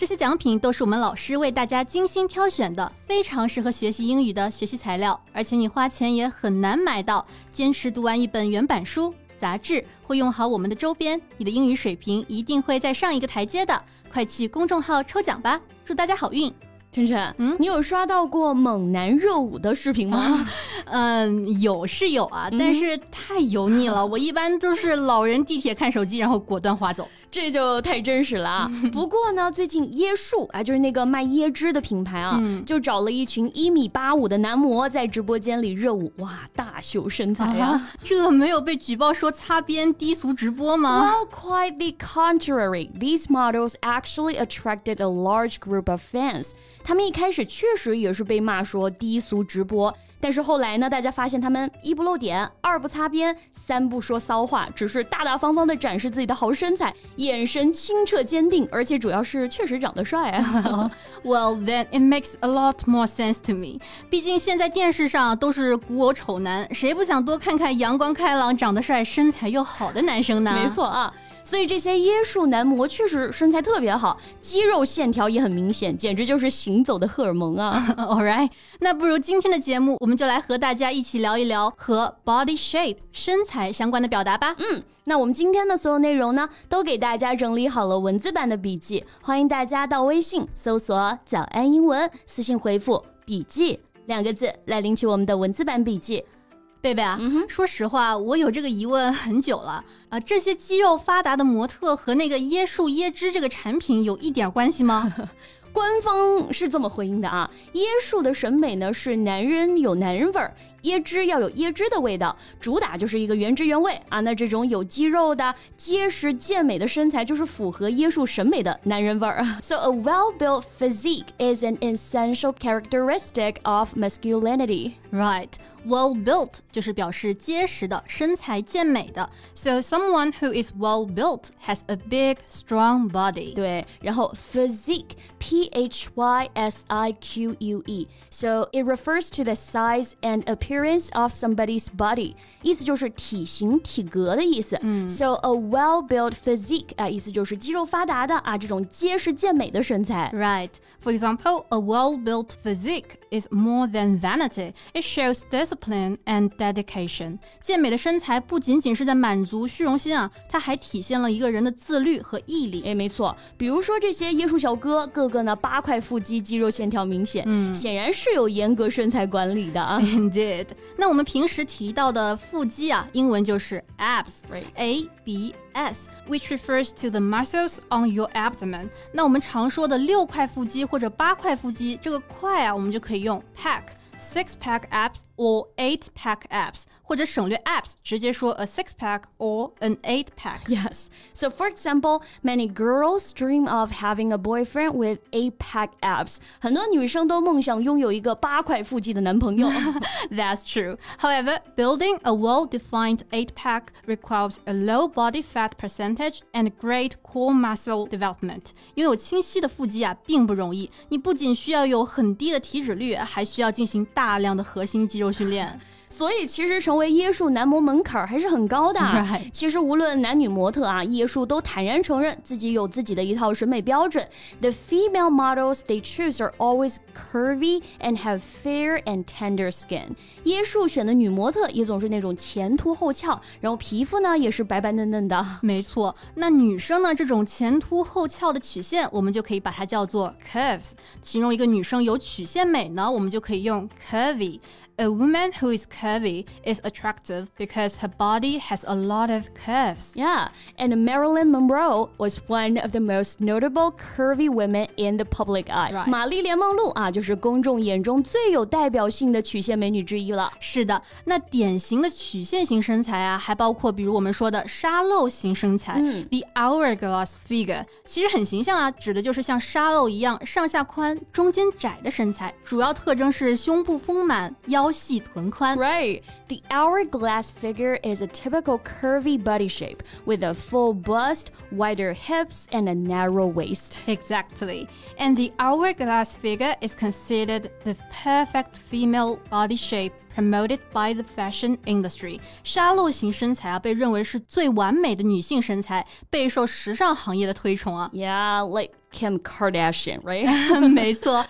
这些奖品都是我们老师为大家精心挑选的，非常适合学习英语的学习材料，而且你花钱也很难买到。坚持读完一本原版书、杂志，会用好我们的周边，你的英语水平一定会再上一个台阶的。快去公众号抽奖吧，祝大家好运！晨晨，嗯，你有刷到过猛男热舞的视频吗？嗯，有是有啊，但是太油腻了。我一般都是老人地铁看手机，然后果断划走。这就太真实了啊！不过呢，最近椰树啊，就是那个卖椰汁的品牌啊，就找了一群一米八五的男模在直播间里热舞，哇，大秀身材啊！这没有被举报说擦边低俗直播吗？Well, quite the contrary. These models actually attracted a large group of fans. 他们一开始确实也是被骂说低俗直播。但是后来呢，大家发现他们一不露点，二不擦边，三不说骚话，只是大大方方的展示自己的好身材，眼神清澈坚定，而且主要是确实长得帅啊。Well, then it makes a lot more sense to me。毕竟现在电视上都是古偶丑男，谁不想多看看阳光开朗、长得帅、身材又好的男生呢？没错啊。所以这些椰树男模确实身材特别好，肌肉线条也很明显，简直就是行走的荷尔蒙啊！All right，那不如今天的节目，我们就来和大家一起聊一聊和 body shape 身材相关的表达吧。嗯，那我们今天的所有内容呢，都给大家整理好了文字版的笔记，欢迎大家到微信搜索“早安英文”，私信回复“笔记”两个字来领取我们的文字版笔记。贝贝啊，嗯说实话，我有这个疑问很久了啊。这些肌肉发达的模特和那个椰树椰汁这个产品有一点关系吗？官方是这么回应的啊。椰树的审美呢是男人有男人味儿。椰汁要有椰汁的味道，主打就是一个原汁原味啊！那这种有肌肉的、结实健美的身材，就是符合椰树审美的男人味儿。So a well-built physique is an essential characteristic of masculinity. Right, well-built 就是表示结实的、身材健美的。So someone who is well-built has a big, strong body. 对，然后 physique, P-H-Y-S-I-Q-U-E. So it refers to the size and appearance appearance of somebody's body，意思就是体型、体格的意思。嗯，so a well-built physique 啊，意思就是肌肉发达的啊，这种结实健美的身材。Right. For example, a well-built physique is more than vanity. It shows discipline and dedication. 健美的身材不仅仅是在满足虚荣心啊，它还体现了一个人的自律和毅力。哎，没错。比如说这些椰树小哥，个个呢八块腹肌，肌肉线条明显，嗯，显然是有严格身材管理的啊。Indeed. 那我们平时提到的腹肌啊，英文就是 abs，a b s，which refers to the muscles on your abdomen。那我们常说的六块腹肌或者八块腹肌，这个块啊，我们就可以用 pack。six pack abs or eight pack abs，或者省略 abs，直接说 a six pack or an eight pack. Yes. So for example, many girls dream of having a boyfriend with eight pack abs. 很多女生都梦想拥有一个八块腹肌的男朋友。That's true. However, building a well-defined eight pack requires a low body fat percentage and great core muscle development. 拥有清晰的腹肌啊，并不容易。你不仅需要有很低的体脂率，还需要进行 大量的核心肌肉训练。所以其实成为椰树男模门槛还是很高的。Right. 其实无论男女模特啊，椰树都坦然承认自己有自己的一套审美标准。The female models they choose are always curvy and have fair and tender skin。椰树选的女模特也总是那种前凸后翘，然后皮肤呢也是白白嫩嫩的。没错，那女生呢这种前凸后翘的曲线，我们就可以把它叫做 curves。形容一个女生有曲线美呢，我们就可以用 curvy。A woman who is curvy is attractive because her body has a lot of curves. Yeah, and Marilyn Monroe was one of the most notable curvy women in the public eye. Right. 玛丽莲梦露啊，就是公众眼中最有代表性的曲线美女之一了。是的，那典型的曲线型身材啊，还包括比如我们说的沙漏型身材、嗯、，the hourglass figure，其实很形象啊，指的就是像沙漏一样上下宽、中间窄的身材，主要特征是胸部丰满、腰。 腰细臀宽。Right. The hourglass figure is a typical curvy body shape with a full bust, wider hips, and a narrow waist. Exactly. And the hourglass figure is considered the perfect female body shape promoted by the fashion industry。沙漏型身材啊，被认为是最完美的女性身材，备受时尚行业的推崇啊。Yeah, like Kim Kardashian, right? 没错，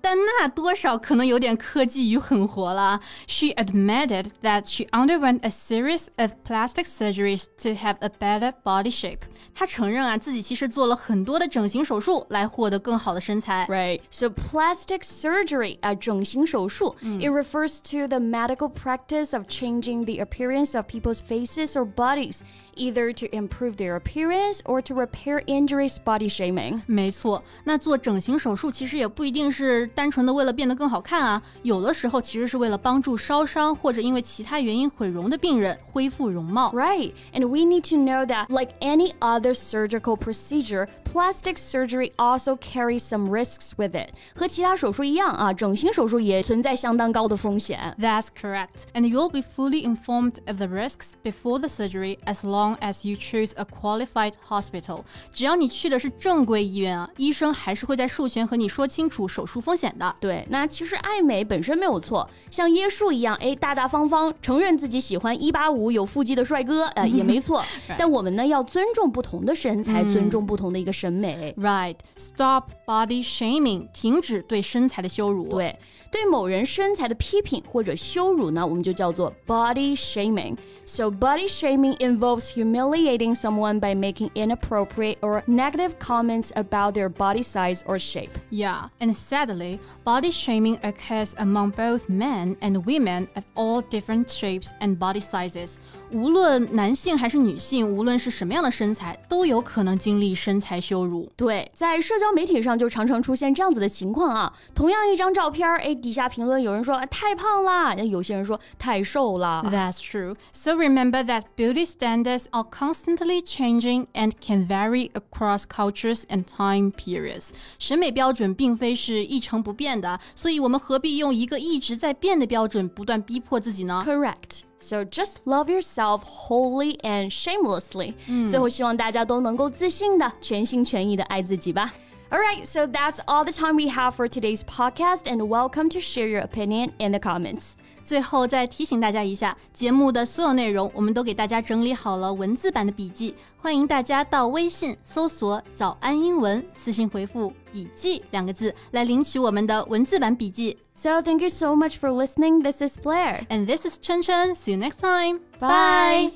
但那多少可能有点科技与狠活了。She admitted that she underwent a series of plastic surgeries to have a better body shape. 她承认啊，自己其实做了很多的整形手术来获得更好的身材。Right. So plastic surgery 啊，整形手术、嗯、，it refers to the medical practice of changing the appearance of people's faces or bodies either to improve their appearance or to repair injuries body shaming. 没错，那做整形手术其实也不一定是单纯的为了变得更好看啊，有的时候其实是为了帮助烧伤或者因为其他原因毁容的病人恢复容貌。Right, and we need to know that like any other surgical procedure, plastic surgery also carries some risks with it. 和其他手术一样啊，整形手术也存在相当高的风险。That's correct, and you'll be fully informed of the risks before the surgery as long long as you choose a qualified hospital，只要你去的是正规医院啊，医生还是会在术前和你说清楚手术风险的。对，那其实爱美本身没有错，像椰树一样，哎，大大方方承认自己喜欢一八五有腹肌的帅哥，呃，也没错。但我们呢，要尊重不同的身材，尊重不同的一个审美。Right, stop body shaming，停止对身材的羞辱。对，对某人身材的批评或者羞辱呢，我们就叫做 body shaming。So body shaming involves humiliating someone by making inappropriate or negative comments about their body size or shape. Yeah, and sadly, body shaming occurs among both men and women of all different shapes and body sizes. 无论男性还是女性，无论是什么样的身材，都有可能经历身材羞辱。对，在社交媒体上就常常出现这样子的情况啊。同样一张照片，哎，底下评论有人说太胖啦，有些人说太瘦啦。That's true. So remember that beauty standards are constantly changing and can vary across cultures and time periods. 审美标准并非是一成不变的，所以我们何必用一个一直在变的标准不断逼迫自己呢？Correct. So just love yourself wholly and shamelessly. 最后希望大家都能够自信的、全心全意的爱自己吧。 Alright, so that's all the time we have for today's podcast, and welcome to share your opinion in the comments. 最后再提醒大家一下，节目的所有内容我们都给大家整理好了文字版的笔记，欢迎大家到微信搜索“早安英文”，私信回复“笔记”两个字来领取我们的文字版笔记。So thank you so much for listening. This is Blair, and this is Chen Chen. See you next time. Bye.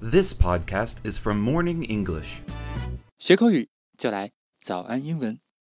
This podcast is from Morning English. 学口语就来早安英文。